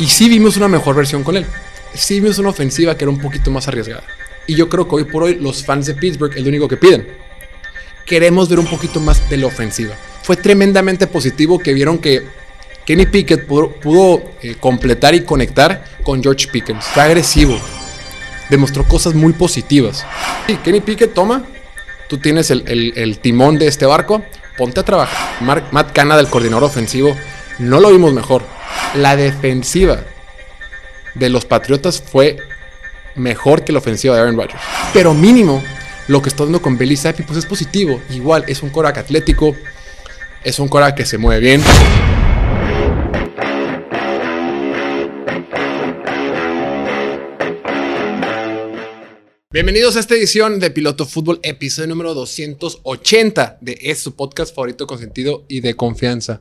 Y sí vimos una mejor versión con él. Sí vimos una ofensiva que era un poquito más arriesgada. Y yo creo que hoy por hoy los fans de Pittsburgh es lo único que piden. Queremos ver un poquito más de la ofensiva. Fue tremendamente positivo que vieron que Kenny Pickett pudo, eh, completar y conectar con George Pickens. Fue agresivo. Demostró cosas muy positivas. Y Kenny Pickett, toma. Tú tienes el, timón de este barco. Ponte a trabajar. Matt Canada, el coordinador ofensivo, no lo vimos mejor. La defensiva de los Patriotas fue mejor que la ofensiva de Aaron Rodgers. Pero mínimo, lo que está dando con Billy Zappi pues es positivo. Igual, es un Korak atlético, es un Korak que se mueve bien. Bienvenidos a esta edición de Piloto Fútbol, episodio número 280 de es su podcast favorito con sentido y de confianza.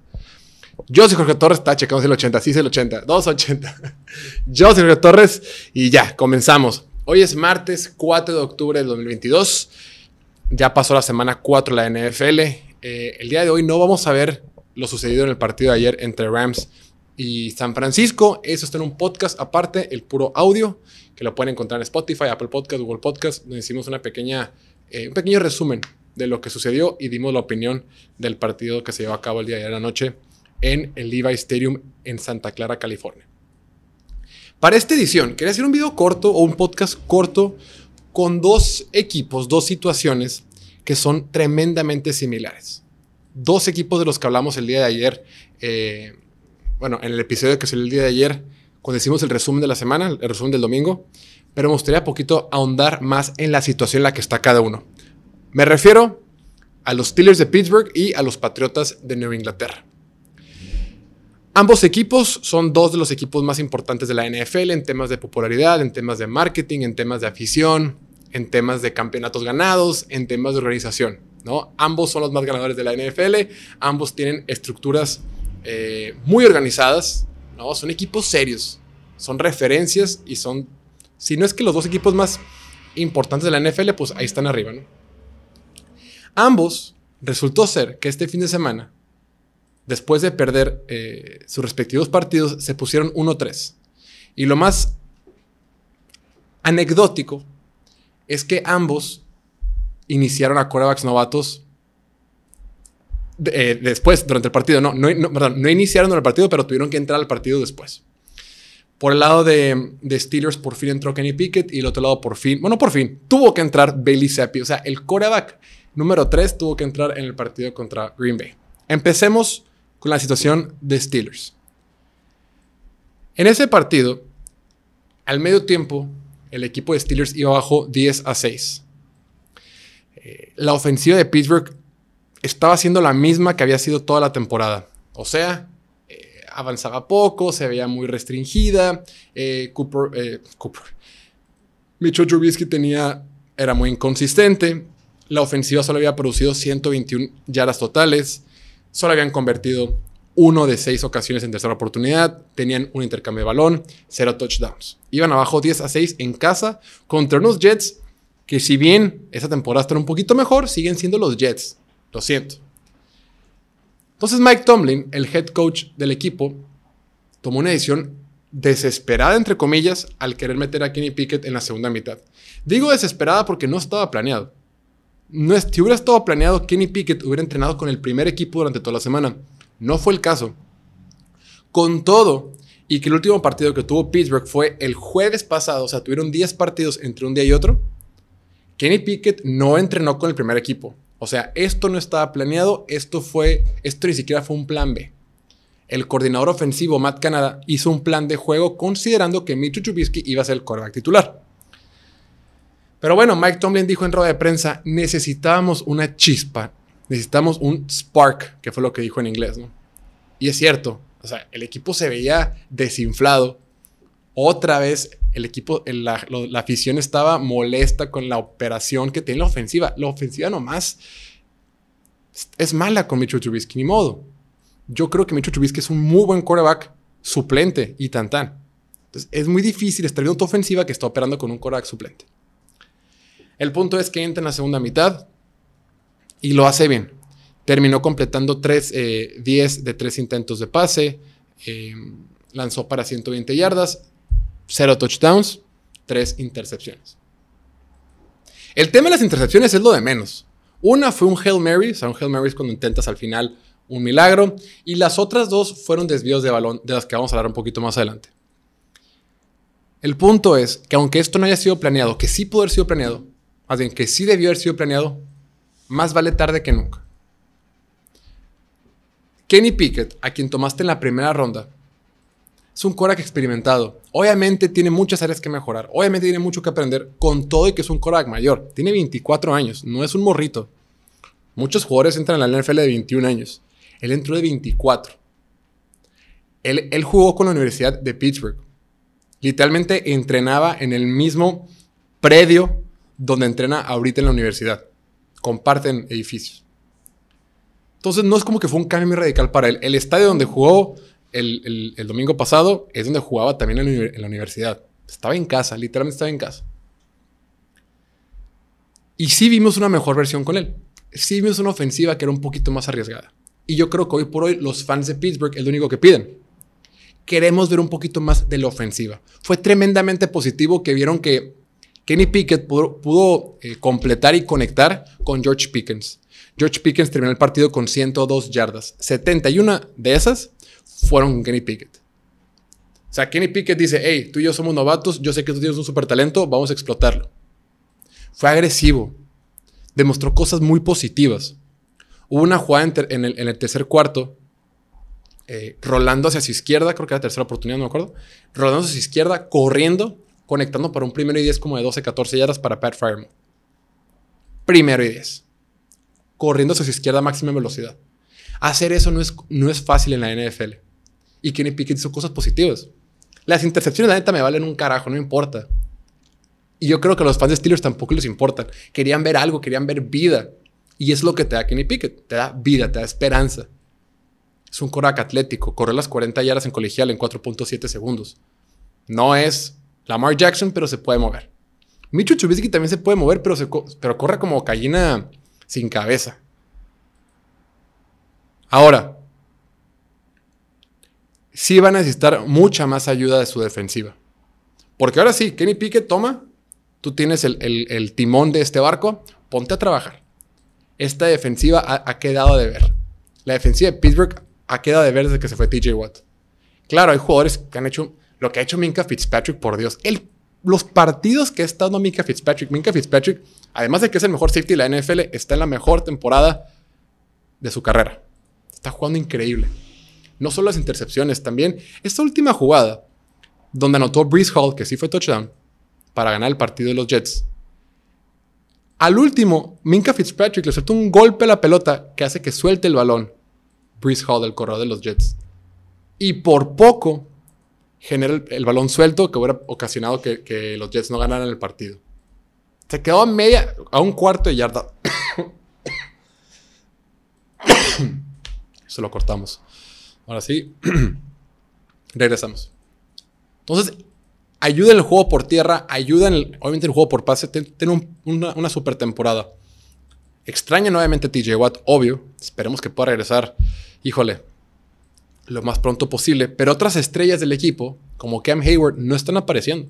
Yo soy Jorge Torres, está checamos el 80, sí es el 80, 280. Yo soy Jorge Torres y ya, comenzamos. Hoy es martes 4 de octubre del 2022. Ya pasó la semana 4 de la NFL. Eh, el día de hoy no vamos a ver lo sucedido en el partido de ayer entre Rams y San Francisco. Eso está en un podcast aparte, el puro audio, que lo pueden encontrar en Spotify, Apple Podcast, Google Podcast, donde hicimos una pequeña, eh, un pequeño resumen de lo que sucedió y dimos la opinión del partido que se llevó a cabo el día de ayer la noche en el Levi Stadium en Santa Clara, California. Para esta edición, quería hacer un video corto o un podcast corto con dos equipos, dos situaciones que son tremendamente similares. Dos equipos de los que hablamos el día de ayer, eh, bueno, en el episodio que salió el día de ayer, cuando hicimos el resumen de la semana, el resumen del domingo, pero me gustaría poquito ahondar más en la situación en la que está cada uno. Me refiero a los Steelers de Pittsburgh y a los Patriotas de Nueva Inglaterra. Ambos equipos son dos de los equipos más importantes de la NFL en temas de popularidad, en temas de marketing, en temas de afición, en temas de campeonatos ganados, en temas de organización. ¿no? Ambos son los más ganadores de la NFL, ambos tienen estructuras eh, muy organizadas, ¿no? son equipos serios, son referencias y son, si no es que los dos equipos más importantes de la NFL, pues ahí están arriba. Ambos resultó ser que este fin de semana después de perder eh, sus respectivos partidos, se pusieron 1-3. Y lo más anecdótico es que ambos iniciaron a corebacks novatos eh, después, durante el partido. No, no, no, iniciaron el partido, pero tuvieron que entrar al partido después. Por el lado de, de, Steelers, por fin entró Kenny Pickett y el otro lado, por fin, bueno, por fin, tuvo que entrar Bailey Zappi. O sea, el coreback número 3 tuvo que entrar en el partido contra Green Bay. Empecemos con la situación de Steelers. En ese partido, al medio tiempo, el equipo de Steelers iba abajo 10 a 6. Eh, la ofensiva de Pittsburgh estaba siendo la misma que había sido toda la temporada. O sea, eh, avanzaba poco, se veía muy restringida. Eh, Cooper, Cooper. Mitchell Trubisky tenía, era muy inconsistente. La ofensiva solo había producido 121 yardas totales. Solo habían convertido uno de seis ocasiones en tercera oportunidad, tenían un intercambio de balón, cero touchdowns. Iban abajo 10 a 6 en casa contra unos Jets que si bien esa temporada están un poquito mejor, siguen siendo los Jets. Lo siento. Entonces Mike Tomlin, el head coach del equipo, tomó una decisión desesperada, entre comillas, al querer meter a Kenny Pickett en la segunda mitad. Digo desesperada porque no estaba planeado. No es, si hubiera estado planeado, Kenny Pickett hubiera entrenado con el primer equipo durante toda la semana. No fue el caso. Con todo, y que el último partido que tuvo Pittsburgh fue el jueves pasado, o sea, tuvieron 10 partidos entre un día y otro, Kenny Pickett no entrenó con el primer equipo. O sea, esto no estaba planeado, esto fue, esto ni siquiera fue un plan B. El coordinador ofensivo Matt Canada hizo un plan de juego considerando que Mitch Trubisky iba a ser el quarterback titular. Pero bueno, Mike Tomlin dijo en rueda de prensa, necesitábamos una chispa, necesitamos un spark, que fue lo que dijo en inglés, ¿no? Y es cierto, o sea, el equipo se veía desinflado. Otra vez el equipo, la, afición estaba molesta con la operación que tiene la ofensiva. La ofensiva nomás es mala con Mitchell Trubisky, ni modo. Yo creo que Mitchell Trubisky es un muy buen quarterback suplente y tan tan. Entonces es muy difícil estar viendo tu ofensiva que está operando con un quarterback suplente. El punto es que entra en la segunda mitad y lo hace bien. Terminó completando 3, 10 eh, de 3 intentos de pase. Eh, lanzó para 120 yardas, 0 touchdowns, 3 intercepciones. El tema de las intercepciones es lo de menos. Una fue un Hail Mary, o sea, un Hail Mary es cuando intentas al final un milagro, y las otras dos fueron desvíos de balón, de las que vamos a hablar un poquito más adelante. El punto es que aunque esto no haya sido planeado, que sí pudo haber sido planeado, más bien que sí debió haber sido planeado, más vale tarde que nunca. Kenny Pickett, a quien tomaste en la primera ronda, es un Korak experimentado. Obviamente tiene muchas áreas que mejorar. Obviamente tiene mucho que aprender con todo y que es un Korak mayor. Tiene 24 años, no es un morrito. Muchos jugadores entran en la NFL de 21 años. Él entró de 24. Él, él jugó con la Universidad de Pittsburgh. Literalmente entrenaba en el mismo predio donde entrena ahorita en la universidad. Comparten edificios. Entonces no es como que fue un cambio muy radical para él. El estadio donde jugó el, domingo pasado es donde jugaba también en la, universidad. Estaba en casa, literalmente estaba en casa. Y sí vimos una mejor versión con él. Sí vimos una ofensiva que era un poquito más arriesgada. Y yo creo que hoy por hoy los fans de Pittsburgh es lo único que piden. Queremos ver un poquito más de la ofensiva. Fue tremendamente positivo que vieron que Kenny Pickett pudo, eh, completar y conectar con George Pickens. George Pickens terminó el partido con 102 yardas. 71 de esas fueron con Kenny Pickett. O sea, Kenny Pickett dice, hey, tú y yo somos novatos, yo sé que tú tienes un super talento, vamos a explotarlo. Fue agresivo. Demostró cosas muy positivas. Hubo una jugada en, el, tercer cuarto, eh, rolando hacia su izquierda, creo que era la tercera oportunidad, no me acuerdo, rolando hacia su izquierda, corriendo, conectando para un primero y 10 como de 12, 14 yardas para Pat Fireman. Primero y 10 corriendo hacia su izquierda a máxima velocidad. Hacer eso no es, no es fácil en la NFL. Y Kenny Pickett hizo cosas positivas. Las intercepciones, la neta, me valen un carajo, no importa. Y yo creo que a los fans de Steelers tampoco les importan. Querían ver algo, querían ver vida. Y es lo que te da Kenny Pickett. Te da vida, te da esperanza. Es un corac atlético. Corre las 40 yardas en colegial en 4.7 segundos. No es Lamar Jackson, pero se puede mover. Micho Trubisky también se puede mover, pero, se pero corre como gallina sin cabeza. Ahora, sí van a necesitar mucha más ayuda de su defensiva. Porque ahora sí, Kenny Pickett toma, tú tienes el, timón de este barco, ponte a trabajar. Esta defensiva ha, quedado de ver. La defensiva de Pittsburgh ha quedado de ver desde que se fue TJ Watt. Claro, hay jugadores que han hecho lo que ha hecho Minka Fitzpatrick, por Dios. Los partidos que ha estado Minka Fitzpatrick. Minka Fitzpatrick, además de que es el mejor safety de la NFL, está en la mejor temporada de su carrera. Está jugando increíble. No solo las intercepciones, también esta última jugada, donde anotó Breeze Hall, que sí fue touchdown, para ganar el partido de los Jets. Al último, Minka Fitzpatrick le suelta un golpe a la pelota que hace que suelte el balón. Breeze Hall, el corredor de los Jets. Y por poco genera el, balón suelto que hubiera ocasionado que, los Jets no ganaran el partido. Se quedó a media, a un cuarto de yarda. Se lo cortamos. Ahora sí, regresamos. Entonces, ayuda en el juego por tierra, ayuda en el, obviamente en el juego por pase, tiene una, una, super temporada. Extraña nuevamente TJ Watt, obvio. Esperemos que pueda regresar. Híjole, lo más pronto posible, pero otras estrellas del equipo, como Cam Hayward, no están apareciendo.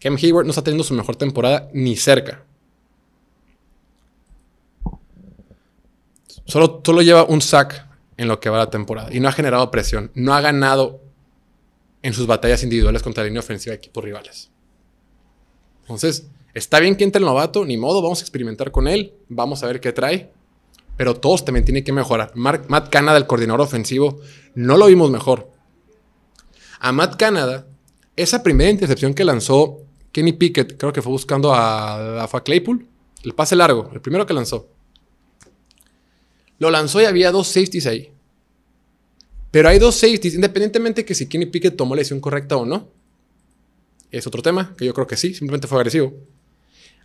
Cam Hayward no está teniendo su mejor temporada ni cerca. Solo, solo lleva un sack en lo que va la temporada y no ha generado presión. No ha ganado en sus batallas individuales contra la línea ofensiva de equipos rivales. Entonces, está bien que entre el novato, ni modo, vamos a experimentar con él, vamos a ver qué trae pero todos también tienen que mejorar. Matt Canada, el coordinador ofensivo, no lo vimos mejor. A Matt Canada, esa primera intercepción que lanzó Kenny Pickett, creo que fue buscando a Fa Claypool, el pase largo, el primero que lanzó. Lo lanzó y había dos safeties ahí. Pero hay dos safeties, independientemente que si Kenny Pickett tomó la decisión correcta o no. Es otro tema, que yo creo que sí, simplemente fue agresivo.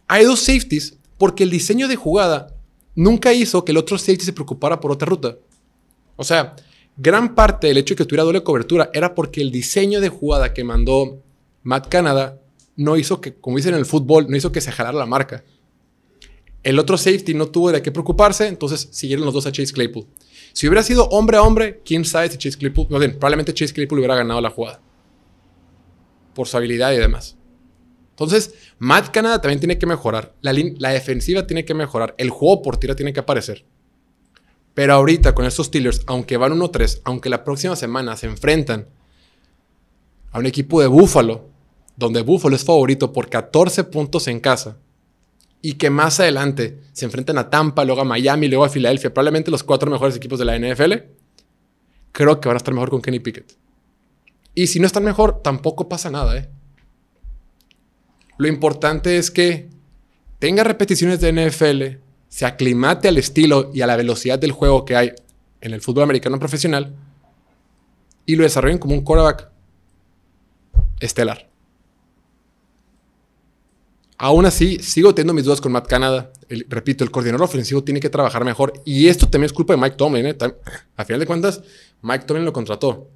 Hay dos safeties porque el diseño de jugada nunca hizo que el otro safety se preocupara por otra ruta. O sea, gran parte del hecho de que tuviera doble cobertura era porque el diseño de jugada que mandó Matt Canada no hizo que, como dicen en el fútbol, no hizo que se jalara la marca. El otro safety no tuvo de qué preocuparse, entonces siguieron los dos a Chase Claypool. Si hubiera sido hombre a hombre, quién sabe si Chase Claypool, probablemente Chase Claypool hubiera ganado la jugada. Por su habilidad y demás. Entonces, Matt Canada también tiene que mejorar. La, defensiva tiene que mejorar. El juego por tira tiene que aparecer. Pero ahorita con estos Steelers, aunque van 1-3, aunque la próxima semana se enfrentan a un equipo de Buffalo, donde Buffalo es favorito por 14 puntos en casa, y que más adelante se enfrenten a Tampa, luego a Miami, luego a Filadelfia, probablemente los cuatro mejores equipos de la NFL, creo que van a estar mejor con Kenny Pickett. Y si no están mejor, tampoco pasa nada, ¿eh? Lo importante es que tenga repeticiones de NFL, se aclimate al estilo y a la velocidad del juego que hay en el fútbol americano profesional y lo desarrollen como un quarterback estelar. Aún así, sigo teniendo mis dudas con Matt Canada. repito, el coordinador ofensivo tiene que trabajar mejor. Y esto también es culpa de Mike Tomlin. ¿eh? A final de cuentas, Mike Tomlin lo contrató.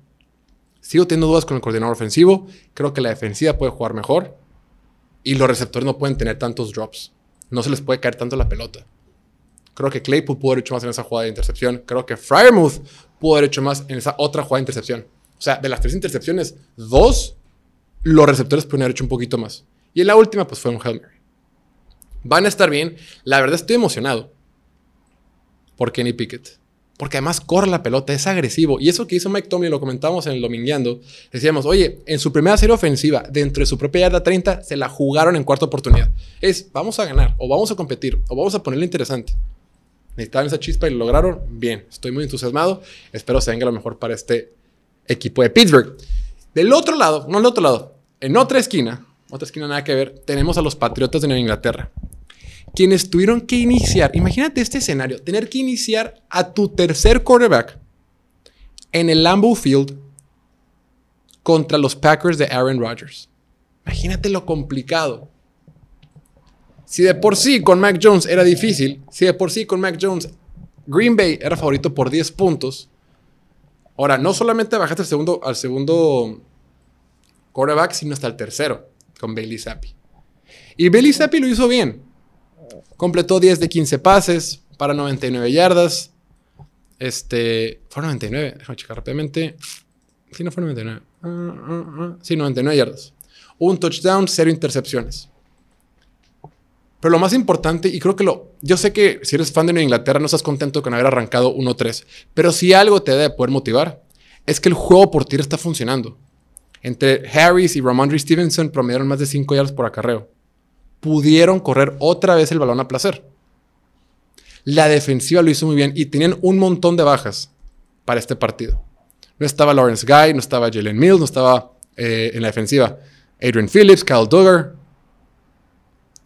Sigo teniendo dudas con el coordinador ofensivo. Creo que la defensiva puede jugar mejor. Y los receptores no pueden tener tantos drops. No se les puede caer tanto la pelota. Creo que Claypool pudo haber hecho más en esa jugada de intercepción. Creo que Fryermuth pudo haber hecho más en esa otra jugada de intercepción. O sea, de las tres intercepciones, dos, los receptores pueden haber hecho un poquito más. Y en la última, pues fue un Hail. Van a estar bien. La verdad, estoy emocionado por Kenny Pickett. Porque además corre la pelota, es agresivo. Y eso que hizo Mike Tomlin, lo comentábamos en el Domingueando. Decíamos, oye, en su primera serie ofensiva, dentro de su propia yarda 30, se la jugaron en cuarta oportunidad. Es, vamos a ganar, o vamos a competir, o vamos a ponerle interesante. Necesitaban esa chispa y lo lograron. Bien, estoy muy entusiasmado. Espero se venga lo mejor para este equipo de Pittsburgh. Del otro lado, no del otro lado, en otra esquina, otra esquina nada que ver, tenemos a los Patriotas de Nueva Inglaterra, quienes tuvieron que iniciar, imagínate este escenario, tener que iniciar a tu tercer quarterback en el Lambeau Field contra los Packers de Aaron Rodgers. Imagínate lo complicado. Si de por sí con Mac Jones era difícil, si de por sí con Mac Jones Green Bay era favorito por 10 puntos, ahora no solamente bajaste al segundo, al quarterback, sino hasta el tercero, con Bailey Zappi. Y Bailey Zappi lo hizo bien. Completó 10 de 15 pases para 99 yardas. Este, fue 99, déjame checar rápidamente. Sí, no fue 99. Uh, uh. Sí, 99 yardas. Un touchdown, cero intercepciones. Pero lo más importante, y creo que lo. Yo sé que si eres fan de Inglaterra no estás contento con haber arrancado 1-3. Pero si algo te debe poder motivar, es que el juego por tiro está funcionando. Entre Harris y Ramondre Stevenson promediaron más de 5 yardas por acarreo. Pudieron correr otra vez el balón a placer. La defensiva lo hizo muy bien y tenían un montón de bajas para este partido. No estaba Lawrence Guy, no estaba Jalen Mills, no estaba eh, en la defensiva Adrian Phillips, Kyle Duggar,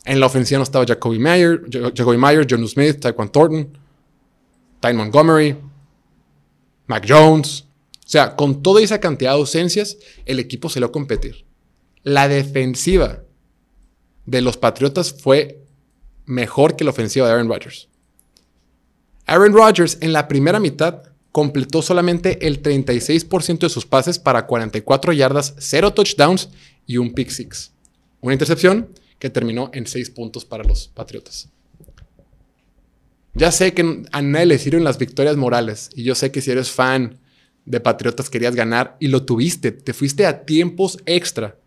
en la ofensiva no estaba Jacoby Meyer, Jacoby Meyer, John Smith, Taekwon Thornton, Ty Montgomery, Mac Jones. O sea, con toda esa cantidad de ausencias, el equipo se a competir. La defensiva de los Patriotas fue mejor que la ofensiva de Aaron Rodgers. Aaron Rodgers en la primera mitad completó solamente el 36% de sus pases para 44 yardas, 0 touchdowns y un pick six. Una intercepción que terminó en seis puntos para los Patriotas. Ya sé que a nadie le sirven las victorias morales y yo sé que si eres fan de Patriotas querías ganar y lo tuviste, te fuiste a tiempos extra.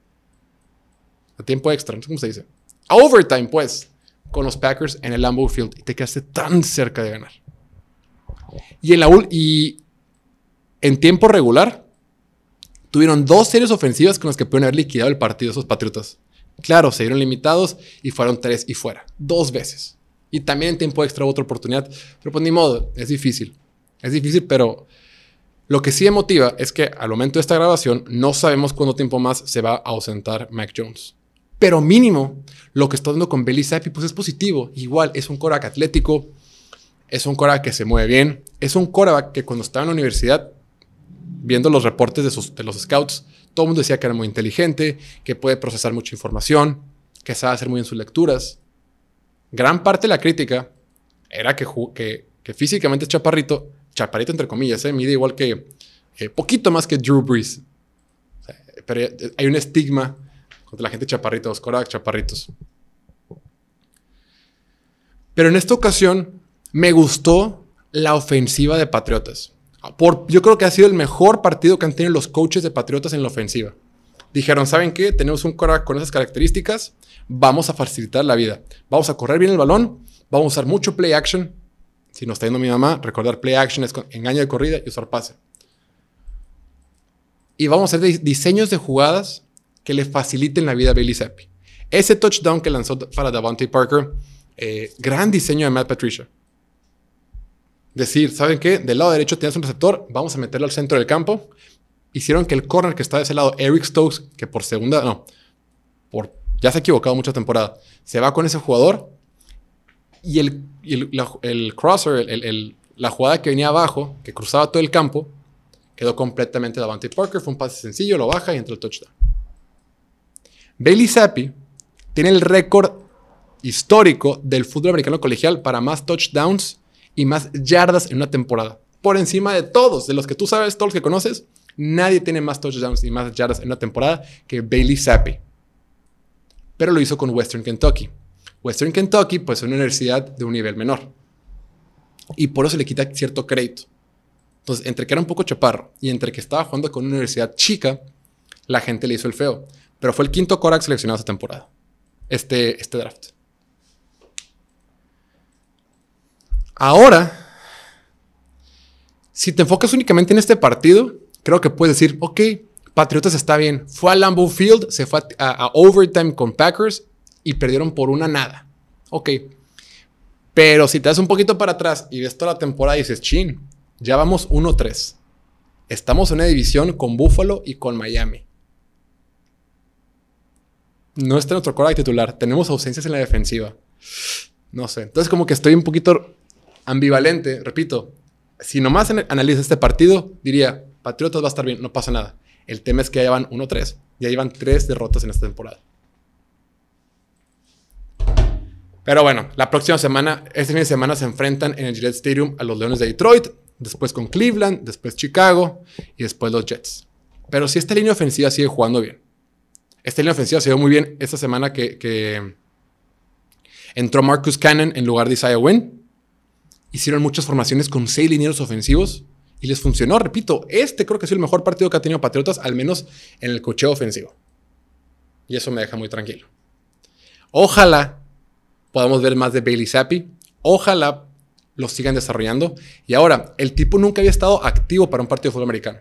A tiempo extra, no sé cómo se dice. Overtime, pues, con los Packers en el Lambeau Field y te quedaste tan cerca de ganar. Y en, la, y en tiempo regular, tuvieron dos series ofensivas con las que pueden haber liquidado el partido esos Patriotas. Claro, se dieron limitados y fueron tres y fuera. Dos veces. Y también en tiempo extra otra oportunidad. Pero pues ni modo, es difícil. Es difícil, pero lo que sí emotiva es que al momento de esta grabación no sabemos cuánto tiempo más se va a ausentar Mac Jones. Pero mínimo, lo que está dando con Billy Zappi pues es positivo. Igual, es un coreback atlético, es un coreback que se mueve bien, es un coreback que cuando estaba en la universidad, viendo los reportes de, los scouts, todo el mundo decía que era muy inteligente, que puede procesar mucha información, que sabe hacer muy bien sus lecturas. Gran parte de la crítica era que, físicamente es chaparrito, chaparrito entre comillas, ¿eh? mide igual que, eh, poquito más que Drew Brees. pero hay un estigma la gente chaparrita, los corebacks chaparritos. Pero en esta ocasión me gustó la ofensiva de Patriotas. Por, yo creo que ha sido el mejor partido que han tenido los coaches de Patriotas en la ofensiva. Dijeron, ¿saben qué? Tenemos un coreback con esas características, vamos a facilitar la vida. Vamos a correr bien el balón, vamos a usar mucho play action. Si nos está yendo mi mamá, recordar play action es engaño de corrida y usar pase. Y vamos a hacer diseños de jugadas que le faciliten la vida a Bailey Zappi. Ese touchdown que lanzó para Davante Parker, eh, gran diseño de Matt Patricia. Decir, ¿saben qué? Del lado derecho tienes un receptor, vamos a meterlo al centro del campo. Hicieron que el corner que está de ese lado, Eric Stokes, que por segunda, no, por, ya se ha equivocado mucha temporada, se va con ese jugador y el, el, crosser, la jugada que venía abajo, que cruzaba todo el campo, quedó completamente Davante Parker. Fue un pase sencillo, lo baja y entra el touchdown. Bailey Zappi tiene el récord histórico del fútbol americano colegial para más touchdowns y más yardas en una temporada. Por encima de todos, de los que tú sabes, todos los que conoces, nadie tiene más touchdowns y más yardas en una temporada que Bailey Zappi. Pero lo hizo con Western Kentucky. Western Kentucky, pues, es una universidad de un nivel menor. Y por eso le quita cierto crédito. Entonces, entre que era un poco chaparro y entre que estaba jugando con una universidad chica, la gente le hizo el feo. Pero fue el quinto Korak seleccionado esta temporada, este, este draft. Ahora, si te enfocas únicamente en este partido, creo que puedes decir, ok, Patriotas está bien. Fue a Lambeau Field, se fue a, overtime con Packers y perdieron por una nada. Ok. Pero si te das un poquito para atrás y ves toda la temporada y dices, chin, ya vamos 1-3. Estamos en una división con Buffalo y con Miami. No está nuestro quarterback titular. Tenemos ausencias en la defensiva. No sé. Entonces, como que estoy un poquito ambivalente. Repito, si nomás analizas este partido, diría, Patriotas va a estar bien, no pasa nada. El tema es que ya van 1-3. Ya llevan tres derrotas en esta temporada. Pero bueno, la próxima semana, este fin de semana se enfrentan en el Gillette Stadium a los Leones de Detroit, después con Cleveland, después Chicago y después los Jets. Pero si esta línea ofensiva sigue jugando bien, esta línea ofensiva se vio muy bien esta semana que, entró Marcus Cannon en lugar de Isaiah Wynn. Hicieron muchas formaciones con seis linieros ofensivos y les funcionó. Repito, este creo que sido el mejor partido que ha tenido Patriotas, al menos en el cocheo ofensivo. Y eso me deja muy tranquilo. Ojalá podamos ver más de Bailey Zappi. Ojalá lo sigan desarrollando. Y ahora, el tipo nunca había estado activo para un partido de fútbol americano.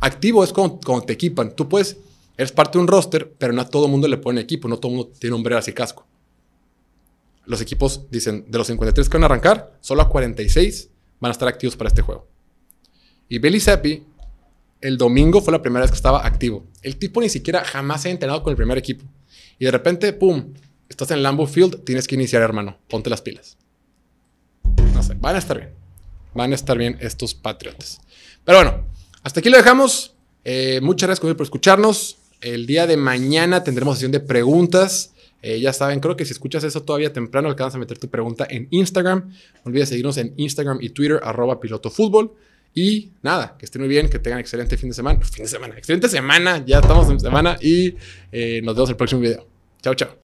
Activo es cuando, te equipan. Tú puedes, eres parte de un roster, pero no a todo mundo le pone equipo, no todo mundo tiene hombreras y casco. Los equipos dicen, de los 53 que van a arrancar, solo a 46 van a estar activos para este juego. Y Bailey Zappi, el domingo fue la primera vez que estaba activo. El tipo ni siquiera jamás se ha entrenado con el primer equipo. Y de repente, ¡pum! Estás en Lambo Field, tienes que iniciar, hermano. Ponte las pilas. No sé, van a estar bien. Van a estar bien estos Patriotas. Pero bueno, hasta aquí lo dejamos. Eh, muchas gracias por escucharnos. El día de mañana tendremos sesión de preguntas. Eh, ya saben, creo que si escuchas eso todavía temprano, alcanzas a meter tu pregunta en Instagram. No olvides seguirnos en Instagram y Twitter, arroba pilotofútbol. Y nada, que estén muy bien, que tengan excelente fin de semana. Fin de semana, excelente semana. Ya estamos en semana y eh, nos vemos el próximo video. Chao, chao.